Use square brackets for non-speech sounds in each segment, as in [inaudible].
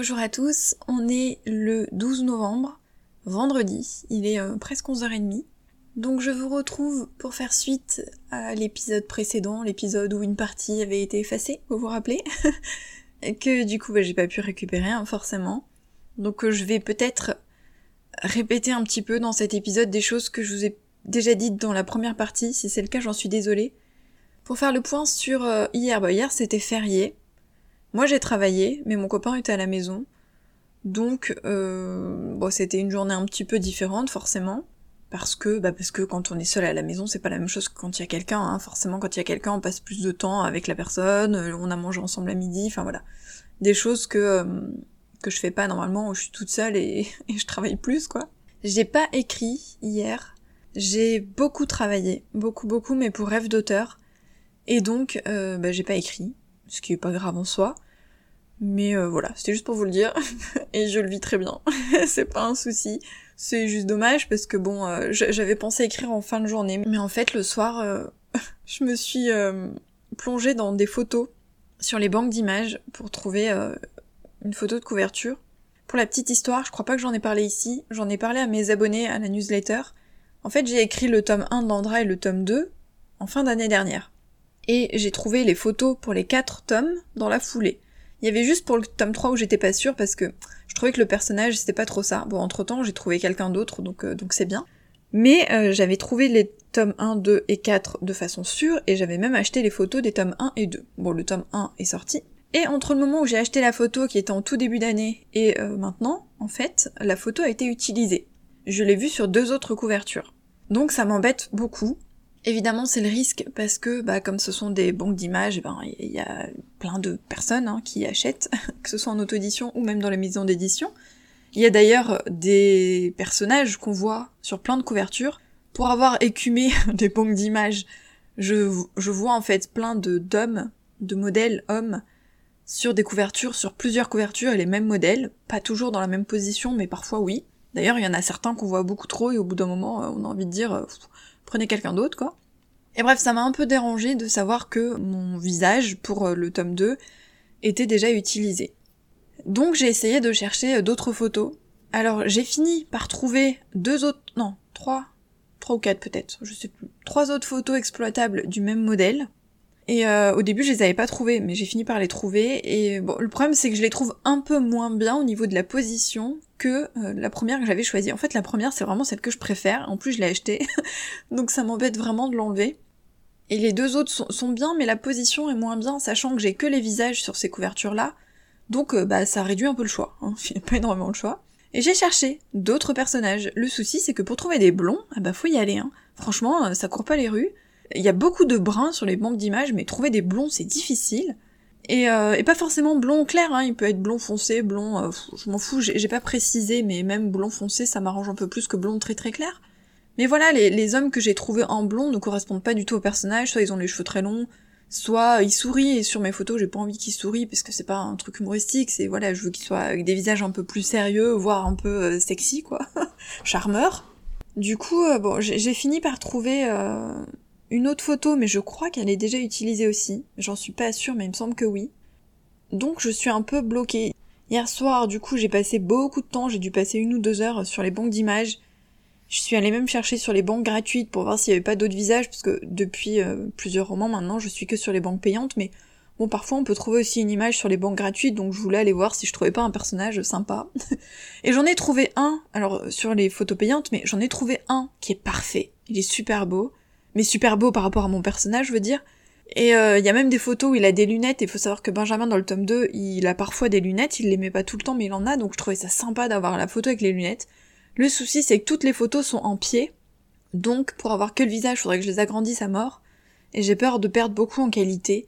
Bonjour à tous, on est le 12 novembre, vendredi, il est euh, presque 11h30. Donc je vous retrouve pour faire suite à l'épisode précédent, l'épisode où une partie avait été effacée, vous vous rappelez [laughs] Que du coup bah, j'ai pas pu récupérer hein, forcément. Donc euh, je vais peut-être répéter un petit peu dans cet épisode des choses que je vous ai déjà dites dans la première partie, si c'est le cas j'en suis désolée. Pour faire le point sur euh, hier, bah hier c'était férié, moi j'ai travaillé, mais mon copain était à la maison. Donc euh, bon, c'était une journée un petit peu différente forcément. Parce que, bah parce que quand on est seul à la maison, c'est pas la même chose que quand il y a quelqu'un. Hein. Forcément, quand il y a quelqu'un, on passe plus de temps avec la personne, euh, on a mangé ensemble à midi, enfin voilà. Des choses que, euh, que je fais pas normalement où je suis toute seule et, [laughs] je travaille plus, quoi. J'ai pas écrit hier. J'ai beaucoup travaillé, beaucoup beaucoup, mais pour rêve d'auteur. Et donc, euh, bah, j'ai pas écrit ce qui est pas grave en soi. Mais euh, voilà, c'était juste pour vous le dire, [laughs] et je le vis très bien, [laughs] c'est pas un souci. C'est juste dommage parce que bon, euh, j'avais pensé écrire en fin de journée, mais en fait le soir, euh, [laughs] je me suis plongée dans des photos sur les banques d'images pour trouver une photo de couverture. Pour la petite histoire, je crois pas que j'en ai parlé ici, j'en ai parlé à mes abonnés à la newsletter. En fait, j'ai écrit le tome 1 d'Andra et le tome 2 en fin d'année dernière et j'ai trouvé les photos pour les quatre tomes dans la foulée. Il y avait juste pour le tome 3 où j'étais pas sûre parce que je trouvais que le personnage c'était pas trop ça. Bon, entre temps j'ai trouvé quelqu'un d'autre donc euh, donc c'est bien. Mais euh, j'avais trouvé les tomes 1, 2 et 4 de façon sûre et j'avais même acheté les photos des tomes 1 et 2. Bon, le tome 1 est sorti. Et entre le moment où j'ai acheté la photo qui était en tout début d'année et euh, maintenant, en fait, la photo a été utilisée. Je l'ai vue sur deux autres couvertures. Donc ça m'embête beaucoup Évidemment, c'est le risque parce que, bah, comme ce sont des banques d'images, eh ben, il y a plein de personnes hein, qui achètent, [laughs] que ce soit en auto-édition ou même dans les maisons d'édition. Il y a d'ailleurs des personnages qu'on voit sur plein de couvertures. Pour avoir écumé [laughs] des banques d'images, je, vois en fait plein d'hommes, de modèles hommes, sur des couvertures, sur plusieurs couvertures et les mêmes modèles, pas toujours dans la même position, mais parfois oui. D'ailleurs, il y en a certains qu'on voit beaucoup trop et au bout d'un moment, on a envie de dire, prenez quelqu'un d'autre, quoi. Et bref, ça m'a un peu dérangé de savoir que mon visage, pour euh, le tome 2, était déjà utilisé. Donc j'ai essayé de chercher euh, d'autres photos. Alors j'ai fini par trouver deux autres, non, trois, trois ou quatre peut-être, je sais plus, trois autres photos exploitables du même modèle. Et euh, au début, je les avais pas trouvées, mais j'ai fini par les trouver. Et bon, le problème, c'est que je les trouve un peu moins bien au niveau de la position que euh, la première que j'avais choisie. En fait, la première, c'est vraiment celle que je préfère. En plus, je l'ai achetée, [laughs] donc ça m'embête vraiment de l'enlever. Et les deux autres sont, bien, mais la position est moins bien, sachant que j'ai que les visages sur ces couvertures-là. Donc, euh, bah, ça réduit un peu le choix. Hein. [laughs] Pas énormément de choix. Et j'ai cherché d'autres personnages. Le souci, c'est que pour trouver des blonds, ah bah faut y aller. Hein. Franchement, ça court pas les rues. Il y a beaucoup de bruns sur les banques d'images, mais trouver des blonds, c'est difficile. Et, euh, et, pas forcément blond clair, hein, il peut être blond foncé, blond, euh, je m'en fous, j'ai pas précisé, mais même blond foncé, ça m'arrange un peu plus que blond très très clair. Mais voilà, les, les hommes que j'ai trouvés en blond ne correspondent pas du tout au personnage, soit ils ont les cheveux très longs, soit ils sourient, et sur mes photos j'ai pas envie qu'ils sourient, parce que c'est pas un truc humoristique, c'est voilà, je veux qu'ils soient avec des visages un peu plus sérieux, voire un peu euh, sexy, quoi, [laughs] charmeur. Du coup, bon, j'ai fini par trouver une autre photo, mais je crois qu'elle est déjà utilisée aussi. J'en suis pas sûre, mais il me semble que oui. Donc je suis un peu bloquée. Hier soir, du coup, j'ai passé beaucoup de temps, j'ai dû passer une ou deux heures sur les banques d'images. Je suis allée même chercher sur les banques gratuites pour voir s'il y avait pas d'autres visages, parce que depuis euh, plusieurs romans maintenant, je suis que sur les banques payantes, mais bon, parfois on peut trouver aussi une image sur les banques gratuites, donc je voulais aller voir si je trouvais pas un personnage sympa. [laughs] Et j'en ai trouvé un, alors sur les photos payantes, mais j'en ai trouvé un qui est parfait. Il est super beau mais super beau par rapport à mon personnage, je veux dire. Et il euh, y a même des photos où il a des lunettes, et il faut savoir que Benjamin dans le tome 2, il a parfois des lunettes, il les met pas tout le temps, mais il en a, donc je trouvais ça sympa d'avoir la photo avec les lunettes. Le souci, c'est que toutes les photos sont en pied, donc pour avoir que le visage, faudrait que je les agrandisse à mort, et j'ai peur de perdre beaucoup en qualité.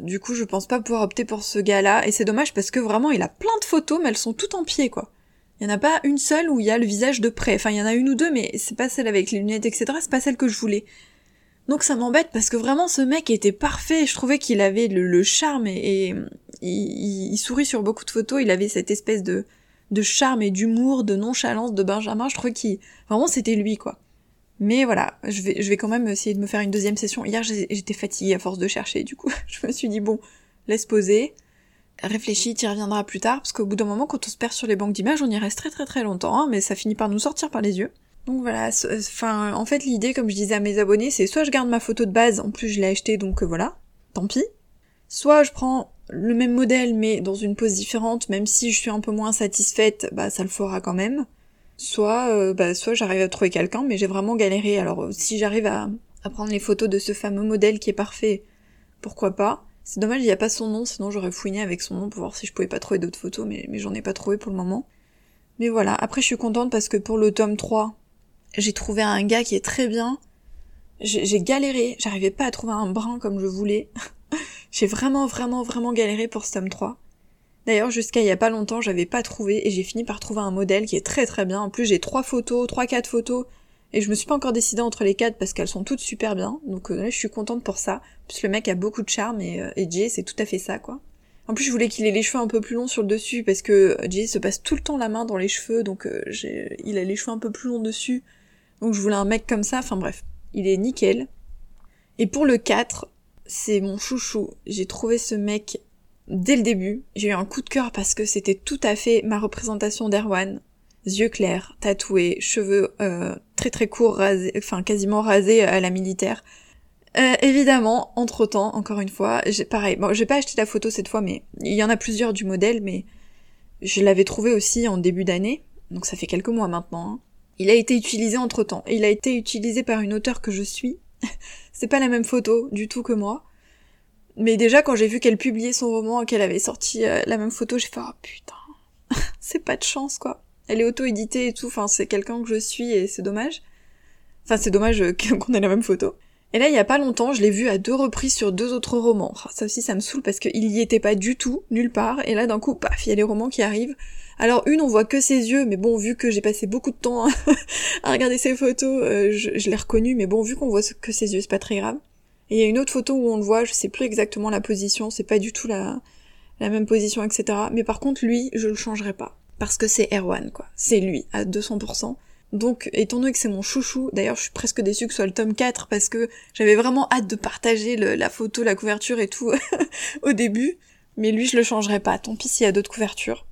Du coup, je pense pas pouvoir opter pour ce gars-là, et c'est dommage parce que vraiment, il a plein de photos, mais elles sont toutes en pied, quoi. Il y en a pas une seule où il y a le visage de près. Enfin, il y en a une ou deux, mais c'est pas celle avec les lunettes, etc. C'est pas celle que je voulais. Donc ça m'embête parce que vraiment ce mec était parfait, je trouvais qu'il avait le, charme et, il, sourit sur beaucoup de photos, il avait cette espèce de, de charme et d'humour, de nonchalance de Benjamin, je trouvais qu'il... Vraiment c'était lui quoi. Mais voilà, je vais, je vais quand même essayer de me faire une deuxième session. Hier j'étais fatiguée à force de chercher, du coup [laughs] je me suis dit bon, laisse poser. réfléchis, y reviendras plus tard, parce qu'au bout d'un moment, quand on se perd sur les banques d'images, on y reste très très très longtemps, hein, mais ça finit par nous sortir par les yeux. Donc voilà, enfin, en fait, l'idée, comme je disais à mes abonnés, c'est soit je garde ma photo de base, en plus je l'ai achetée, donc euh, voilà, tant pis. Soit je prends le même modèle, mais dans une pose différente, même si je suis un peu moins satisfaite, bah ça le fera quand même. Soit, euh, bah, soit j'arrive à trouver quelqu'un, mais j'ai vraiment galéré. Alors euh, si j'arrive à, prendre les photos de ce fameux modèle qui est parfait, pourquoi pas? C'est dommage, il n'y a pas son nom, sinon j'aurais fouiné avec son nom pour voir si je pouvais pas trouver d'autres photos, mais, mais j'en ai pas trouvé pour le moment. Mais voilà, après je suis contente parce que pour le tome 3, j'ai trouvé un gars qui est très bien. J'ai galéré, j'arrivais pas à trouver un brin comme je voulais. [laughs] j'ai vraiment, vraiment, vraiment galéré pour ce tome 3. D'ailleurs, jusqu'à il y a pas longtemps, j'avais pas trouvé et j'ai fini par trouver un modèle qui est très très bien. En plus, j'ai trois photos, trois, quatre photos et je me suis pas encore décidée entre les quatre parce qu'elles sont toutes super bien. Donc euh, là, je suis contente pour ça. Plus le mec a beaucoup de charme et, euh, et Jay, c'est tout à fait ça, quoi. En plus, je voulais qu'il ait les cheveux un peu plus longs sur le dessus parce que Jay se passe tout le temps la main dans les cheveux, donc euh, il a les cheveux un peu plus longs dessus. Donc je voulais un mec comme ça, enfin bref, il est nickel. Et pour le 4, c'est mon chouchou. J'ai trouvé ce mec dès le début. J'ai eu un coup de cœur parce que c'était tout à fait ma représentation d'Erwan. Yeux clairs, tatoués, cheveux euh, très très courts, rasés, enfin quasiment rasés à la militaire. Euh, évidemment, entre temps, encore une fois, j'ai pareil. Bon, j'ai pas acheté la photo cette fois, mais il y en a plusieurs du modèle, mais je l'avais trouvé aussi en début d'année, donc ça fait quelques mois maintenant. Hein. Il a été utilisé entre temps. Il a été utilisé par une auteure que je suis. [laughs] c'est pas la même photo du tout que moi. Mais déjà, quand j'ai vu qu'elle publiait son roman et qu'elle avait sorti euh, la même photo, j'ai fait, oh putain, [laughs] c'est pas de chance, quoi. Elle est auto-éditée et tout, enfin, c'est quelqu'un que je suis et c'est dommage. Enfin, c'est dommage euh, [laughs] qu'on ait la même photo. Et là, il y a pas longtemps, je l'ai vu à deux reprises sur deux autres romans. ça aussi, ça me saoule parce qu'il y était pas du tout, nulle part. Et là, d'un coup, paf, il y a les romans qui arrivent. Alors une, on voit que ses yeux, mais bon, vu que j'ai passé beaucoup de temps [laughs] à regarder ses photos, euh, je, l'ai reconnu, mais bon, vu qu'on voit que ses yeux, c'est pas très grave. Et il y a une autre photo où on le voit, je sais plus exactement la position, c'est pas du tout la, la même position, etc. Mais par contre, lui, je le changerai pas. Parce que c'est Erwan, quoi. C'est lui, à 200%. Donc, étant donné que c'est mon chouchou, d'ailleurs je suis presque déçue que ce soit le tome 4 parce que j'avais vraiment hâte de partager la photo, la couverture et tout [laughs] au début. Mais lui, je le changerai pas. Tant pis s'il y a d'autres couvertures.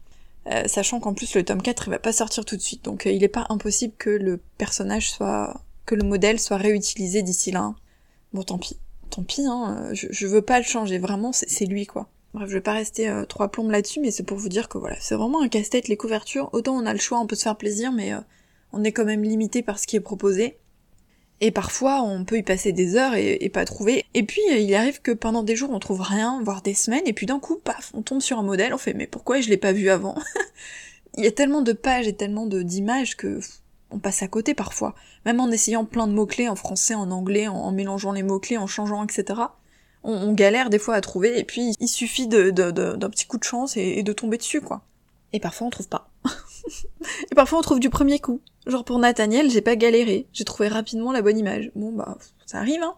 Euh, sachant qu'en plus le tome 4 il va pas sortir tout de suite, donc euh, il est pas impossible que le personnage soit, que le modèle soit réutilisé d'ici là. Bon tant pis, tant pis, hein, euh, je, veux pas le changer, vraiment c'est lui quoi. Bref, je vais pas rester trois plombes là-dessus, mais c'est pour vous dire que voilà, c'est vraiment un casse-tête les couvertures. Autant on a le choix, on peut se faire plaisir, mais on est quand même limité par ce qui est proposé. Et parfois, on peut y passer des heures et, pas trouver. Et puis, il arrive que pendant des jours, on trouve rien, voire des semaines, et puis d'un coup, paf, on tombe sur un modèle, on fait, mais pourquoi je l'ai pas vu avant [laughs] Il y a tellement de pages et tellement d'images que on passe à côté parfois. Même en essayant plein de mots-clés en français, en anglais, en, mélangeant les mots-clés, en changeant, etc. On, galère des fois à trouver, et puis il suffit d'un petit coup de chance et, et de tomber dessus, quoi. Et parfois, on trouve pas. [laughs] et parfois, on trouve du premier coup. Genre pour Nathaniel, j'ai pas galéré, j'ai trouvé rapidement la bonne image. Bon bah, ça arrive hein.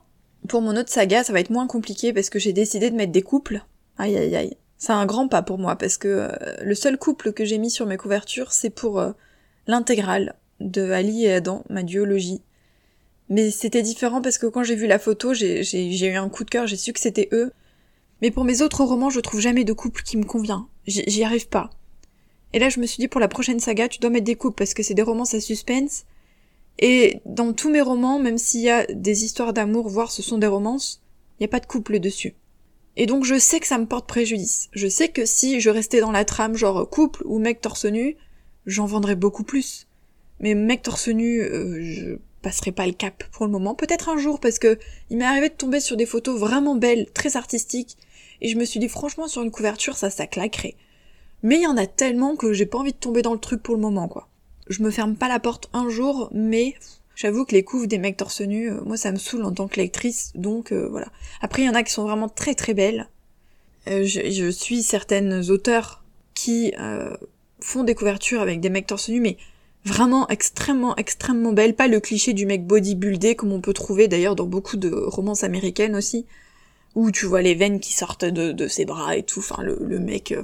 Pour mon autre saga, ça va être moins compliqué parce que j'ai décidé de mettre des couples. Aïe aïe aïe. C'est un grand pas pour moi parce que euh, le seul couple que j'ai mis sur mes couvertures, c'est pour euh, l'intégrale de Ali et Adam, ma duologie. Mais c'était différent parce que quand j'ai vu la photo, j'ai eu un coup de cœur, j'ai su que c'était eux. Mais pour mes autres romans, je trouve jamais de couple qui me convient. J'y arrive pas. Et là, je me suis dit, pour la prochaine saga, tu dois mettre des couples parce que c'est des romans à suspense. Et dans tous mes romans, même s'il y a des histoires d'amour, voire ce sont des romances, il n'y a pas de couple dessus. Et donc je sais que ça me porte préjudice. Je sais que si je restais dans la trame genre couple ou mec torse nu, j'en vendrais beaucoup plus. Mais mec torse nu, euh, je passerai pas le cap pour le moment. Peut-être un jour parce que il m'est arrivé de tomber sur des photos vraiment belles, très artistiques, et je me suis dit franchement sur une couverture ça ça claquerait. Mais il y en a tellement que j'ai pas envie de tomber dans le truc pour le moment, quoi. Je me ferme pas la porte un jour, mais j'avoue que les couves des mecs torse nu, euh, moi ça me saoule en tant que lectrice, donc euh, voilà. Après il y en a qui sont vraiment très très belles. Euh, je, suis certaines auteurs qui font des couvertures avec des mecs torse nu, mais vraiment extrêmement extrêmement belles, pas le cliché du mec bodybuildé comme on peut trouver d'ailleurs dans beaucoup de romances américaines aussi, où tu vois les veines qui sortent de, ses bras et tout, enfin le, le mec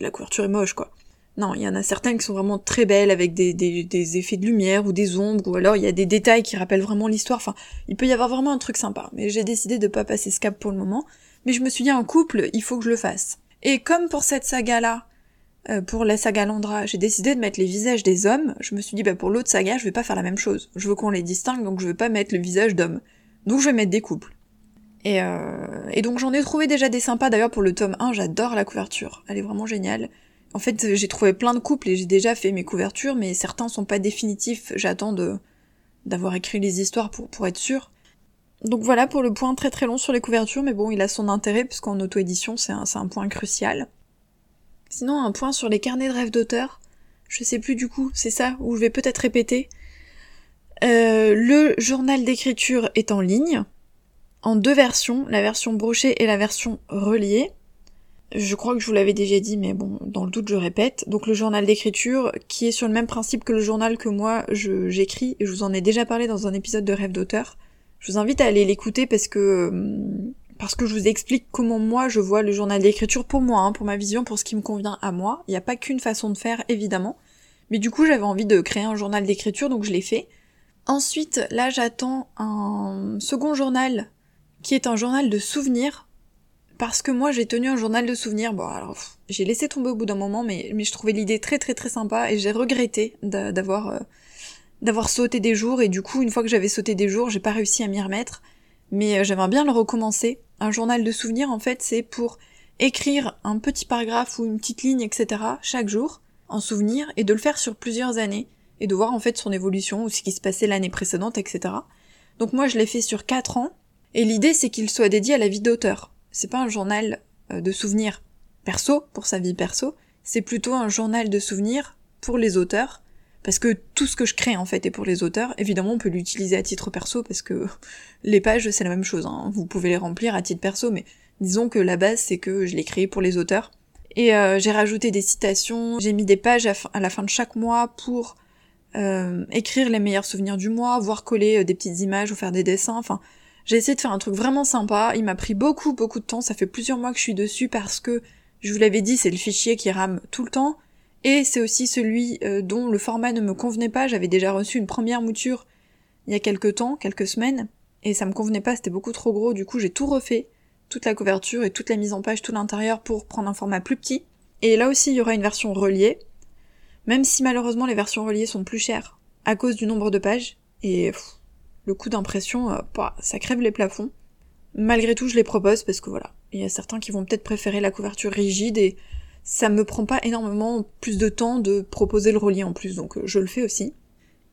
la couverture est moche, quoi. Non, il y en a certaines qui sont vraiment très belles avec des, des, effets de lumière ou des ombres, ou alors il y a des détails qui rappellent vraiment l'histoire. Enfin, il peut y avoir vraiment un truc sympa. Mais j'ai décidé de pas passer ce cap pour le moment. Mais je me suis dit, en couple, il faut que je le fasse. Et comme pour cette saga-là, euh, pour la saga Landra, j'ai décidé de mettre les visages des hommes, je me suis dit bah pour l'autre saga, je vais pas faire la même chose. Je veux qu'on les distingue, donc je vais pas mettre le visage d'homme. Donc je vais mettre des couples. Et, euh, et donc j'en ai trouvé déjà des sympas d'ailleurs pour le tome 1, j'adore la couverture. Elle est vraiment géniale. En fait, j'ai trouvé plein de couples et j'ai déjà fait mes couvertures, mais certains sont pas définitifs. J'attends de d'avoir écrit les histoires pour, pour être sûr. Donc voilà pour le point très très long sur les couvertures, mais bon, il a son intérêt puisqu'en auto-édition c'est un, un point crucial. Sinon, un point sur les carnets de rêve d'auteur. Je sais plus du coup, c'est ça, où je vais peut-être répéter. Euh, le journal d'écriture est en ligne, en deux versions, la version brochée et la version reliée. Je crois que je vous l'avais déjà dit, mais bon, dans le doute, je répète. Donc le journal d'écriture, qui est sur le même principe que le journal que moi j'écris, et je vous en ai déjà parlé dans un épisode de Rêve d'auteur. Je vous invite à aller l'écouter parce que hum, parce que je vous explique comment moi je vois le journal d'écriture pour moi, hein, pour ma vision, pour ce qui me convient à moi. Il n'y a pas qu'une façon de faire, évidemment. Mais du coup, j'avais envie de créer un journal d'écriture, donc je l'ai fait. Ensuite, là, j'attends un second journal, qui est un journal de souvenirs, parce que moi j'ai tenu un journal de souvenirs. Bon alors j'ai laissé tomber au bout d'un moment, mais, mais je trouvais l'idée très très très sympa et j'ai regretté d'avoir euh, d'avoir sauté des jours et du coup une fois que j'avais sauté des jours j'ai pas réussi à m'y remettre. Mais euh, j'aimerais bien le recommencer. Un journal de souvenirs en fait c'est pour écrire un petit paragraphe ou une petite ligne etc. chaque jour en souvenir et de le faire sur plusieurs années et de voir en fait son évolution ou ce qui se passait l'année précédente etc. Donc moi je l'ai fait sur 4 ans et l'idée c'est qu'il soit dédié à la vie d'auteur c'est pas un journal euh, de souvenirs perso, pour sa vie perso, c'est plutôt un journal de souvenirs pour les auteurs, parce que tout ce que je crée en fait est pour les auteurs. Évidemment, on peut l'utiliser à titre perso, parce que [laughs] les pages, c'est la même chose, hein. vous pouvez les remplir à titre perso, mais disons que la base, c'est que je l'ai créé pour les auteurs. Et euh, j'ai rajouté des citations, j'ai mis des pages à, la fin de chaque mois pour euh, écrire les meilleurs souvenirs du mois, voire coller des petites images ou faire des dessins, enfin j'ai essayé de faire un truc vraiment sympa, il m'a pris beaucoup beaucoup de temps, ça fait plusieurs mois que je suis dessus parce que, je vous l'avais dit, c'est le fichier qui rame tout le temps, et c'est aussi celui euh, dont le format ne me convenait pas, j'avais déjà reçu une première mouture il y a quelques temps, quelques semaines, et ça me convenait pas, c'était beaucoup trop gros, du coup j'ai tout refait, toute la couverture et toute la mise en page, tout l'intérieur pour prendre un format plus petit. Et là aussi il y aura une version reliée, même si malheureusement les versions reliées sont plus chères à cause du nombre de pages, et le coup d'impression, euh, ça crève les plafonds. Malgré tout, je les propose parce que voilà, il y a certains qui vont peut-être préférer la couverture rigide et ça me prend pas énormément plus de temps de proposer le relier en plus, donc euh, je le fais aussi.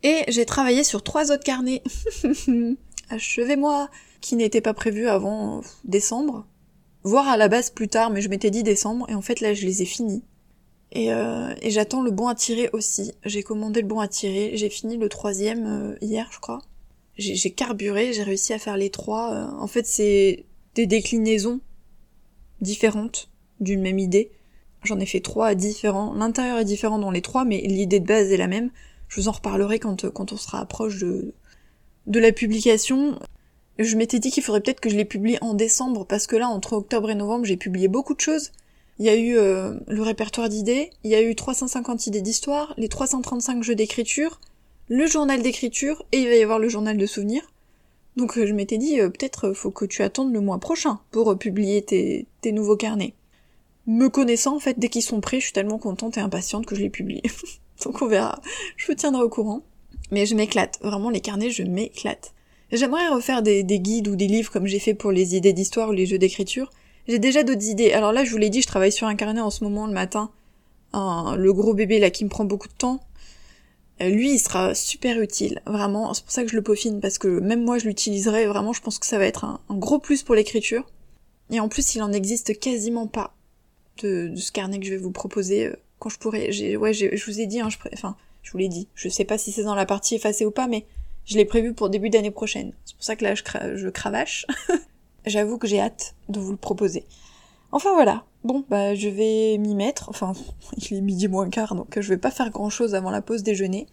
Et j'ai travaillé sur trois autres carnets. [laughs] Achevez-moi Qui n'étaient pas prévus avant décembre. Voire à la base plus tard, mais je m'étais dit décembre, et en fait là je les ai finis. Et, euh, et j'attends le bon à tirer aussi. J'ai commandé le bon à tirer, j'ai fini le troisième hier je crois j'ai carburé, j'ai réussi à faire les trois. Euh, en fait, c'est des déclinaisons différentes d'une même idée. J'en ai fait trois différents. L'intérieur est différent dans les trois, mais l'idée de base est la même. Je vous en reparlerai quand, quand on sera proche de, de la publication. Je m'étais dit qu'il faudrait peut-être que je les publie en décembre, parce que là, entre octobre et novembre, j'ai publié beaucoup de choses. Il y a eu euh, le répertoire d'idées, il y a eu 350 idées d'histoire, les 335 jeux d'écriture, le journal d'écriture et il va y avoir le journal de souvenirs. Donc euh, je m'étais dit euh, peut-être euh, faut que tu attendes le mois prochain pour publier tes, nouveaux carnets. Me connaissant en fait dès qu'ils sont prêts, je suis tellement contente et impatiente que je les publie. [laughs] Donc on verra. Je vous tiendrai au courant. Mais je m'éclate. Vraiment les carnets je m'éclate. J'aimerais refaire des, des, guides ou des livres comme j'ai fait pour les idées d'histoire ou les jeux d'écriture. J'ai déjà d'autres idées. Alors là je vous l'ai dit, je travaille sur un carnet en ce moment le matin. le gros bébé là qui me prend beaucoup de temps. Euh, lui il sera super utile, vraiment, c'est pour ça que je le peaufine, parce que même moi je l'utiliserai, vraiment je pense que ça va être un, gros plus pour l'écriture. Et en plus il en existe quasiment pas de, ce carnet que je vais vous proposer euh, quand je pourrai. Ouais, je vous ai dit, hein, je enfin, je vous l'ai dit, je sais pas si c'est dans la partie effacée ou pas, mais je l'ai prévu pour début d'année prochaine. C'est pour ça que là je cravache. [laughs] J'avoue que j'ai hâte de vous le proposer. Enfin voilà, bon bah je vais m'y mettre, enfin [laughs] il est midi moins quart donc je vais pas faire grand chose avant la pause déjeuner.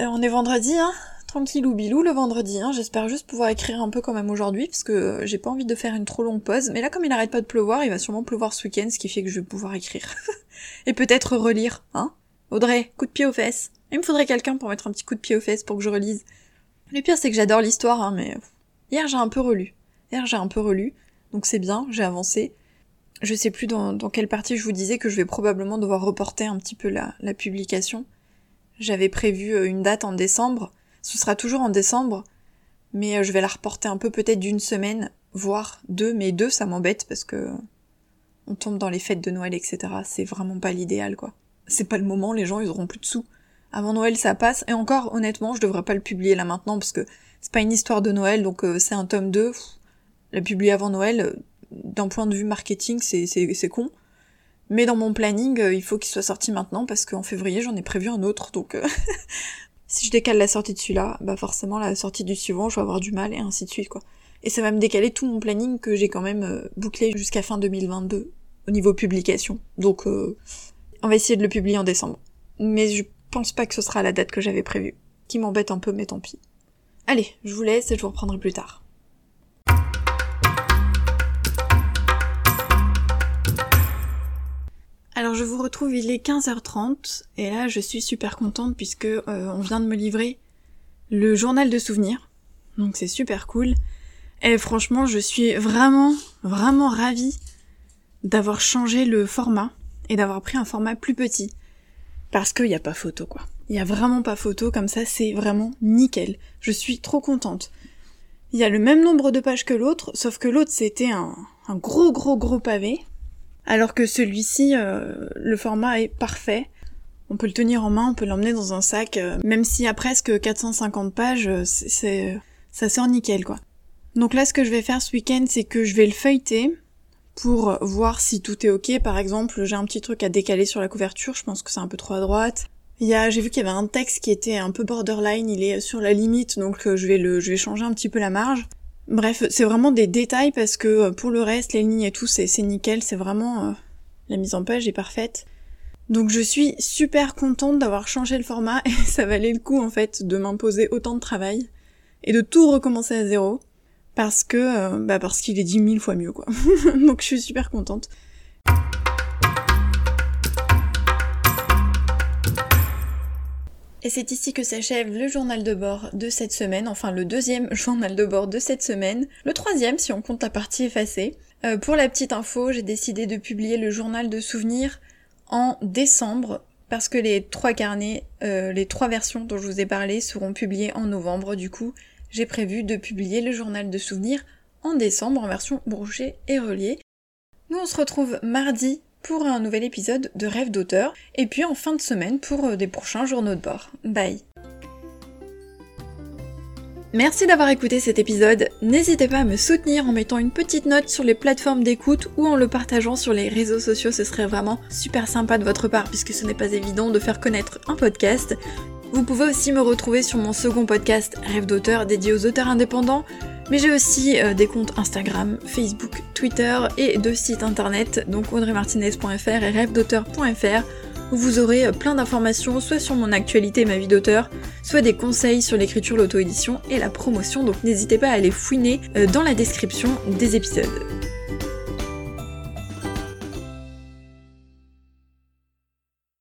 Euh, on est vendredi hein, tranquille ou bilou le vendredi, hein. j'espère juste pouvoir écrire un peu quand même aujourd'hui parce que euh, j'ai pas envie de faire une trop longue pause, mais là comme il arrête pas de pleuvoir, il va sûrement pleuvoir ce week-end, ce qui fait que je vais pouvoir écrire. [laughs] Et peut-être relire, hein Audrey, coup de pied aux fesses. Il me faudrait quelqu'un pour mettre un petit coup de pied aux fesses pour que je relise. Le pire c'est que j'adore l'histoire, hein, mais hier j'ai un peu relu. Hier j'ai un peu relu, donc c'est bien, j'ai avancé. Je sais plus dans, quelle partie je vous disais que je vais probablement devoir reporter un petit peu la, la publication. J'avais prévu euh, une date en décembre. Ce sera toujours en décembre, mais euh, je vais la reporter un peu peut-être d'une semaine, voire deux, mais deux ça m'embête parce que on tombe dans les fêtes de Noël, etc. C'est vraiment pas l'idéal, quoi. C'est pas le moment, les gens ils auront plus de sous. Avant Noël ça passe, et encore honnêtement je devrais pas le publier là maintenant parce que c'est pas une histoire de Noël, donc euh, c'est un tome 2. La publier avant Noël, d'un point de vue marketing, c'est con. Mais dans mon planning, euh, il faut qu'il soit sorti maintenant parce qu'en février, j'en ai prévu un autre. Donc, euh, [laughs] si je décale la sortie de celui-là, bah forcément la sortie du suivant, je vais avoir du mal et ainsi de suite, quoi. Et ça va me décaler tout mon planning que j'ai quand même euh, bouclé jusqu'à fin 2022 au niveau publication. Donc, on va essayer de le publier en décembre. Mais je pense pas que ce sera la date que j'avais prévue. Qui m'embête un peu, mais tant pis. Allez, je vous laisse et je vous reprendrai plus tard. Alors je vous retrouve, il est 15h30 et là je suis super contente puisque euh, on vient de me livrer le journal de souvenirs. Donc c'est super cool. Et franchement, je suis vraiment vraiment ravie d'avoir changé le format et d'avoir pris un format plus petit parce qu'il n'y a pas photo quoi. Il y a vraiment pas photo comme ça, c'est vraiment nickel. Je suis trop contente. Il y a le même nombre de pages que l'autre, sauf que l'autre c'était un gros gros gros pavé alors que celui-ci, euh, le format est parfait. On peut le tenir en main, on peut l'emmener dans un sac, euh, même y a presque 450 pages, euh, c'est, ça sort nickel quoi. Donc là, ce que je vais faire ce week-end, c'est que je vais le feuilleter pour voir si tout est ok. Par exemple, j'ai un petit truc à décaler sur la couverture, je pense que c'est un peu trop à droite. Il y a, j'ai vu qu'il y avait un texte qui était un peu borderline, il est sur la limite, donc je vais le, je vais changer un petit peu la marge. Bref, c'est vraiment des détails parce que euh, pour le reste, les lignes et tout, c'est nickel, c'est vraiment... Euh, la mise en page est parfaite. Donc je suis super contente d'avoir changé le format [laughs] et ça valait le coup en fait de m'imposer autant de travail et de tout recommencer à zéro parce que euh, bah parce qu'il est dix mille fois mieux quoi. [laughs] Donc je suis super contente. Et c'est ici que s'achève le journal de bord de cette semaine, enfin le deuxième [laughs] journal de bord de cette semaine, le troisième si on compte la partie effacée. Euh, pour la petite info, j'ai décidé de publier le journal de souvenirs en décembre parce que les trois carnets, euh, les trois versions dont je vous ai parlé seront publiées en novembre. Du coup, j'ai prévu de publier le journal de souvenirs en décembre en version brochée et reliée. Nous on se retrouve mardi pour un nouvel épisode de Rêve d'auteur, et puis en fin de semaine pour euh, des prochains journaux de bord. Bye Merci d'avoir écouté cet épisode. N'hésitez pas à me soutenir en mettant une petite note sur les plateformes d'écoute ou en le partageant sur les réseaux sociaux, ce serait vraiment super sympa de votre part puisque ce n'est pas évident de faire connaître un podcast. Vous pouvez aussi me retrouver sur mon second podcast Rêve d'auteur dédié aux auteurs indépendants, mais j'ai aussi euh, des comptes Instagram, Facebook, Twitter et deux sites internet, donc audreymartinez.fr et rêvedauteur.fr, où vous aurez euh, plein d'informations soit sur mon actualité et ma vie d'auteur, soit des conseils sur l'écriture, l'auto-édition et la promotion, donc n'hésitez pas à aller fouiner euh, dans la description des épisodes.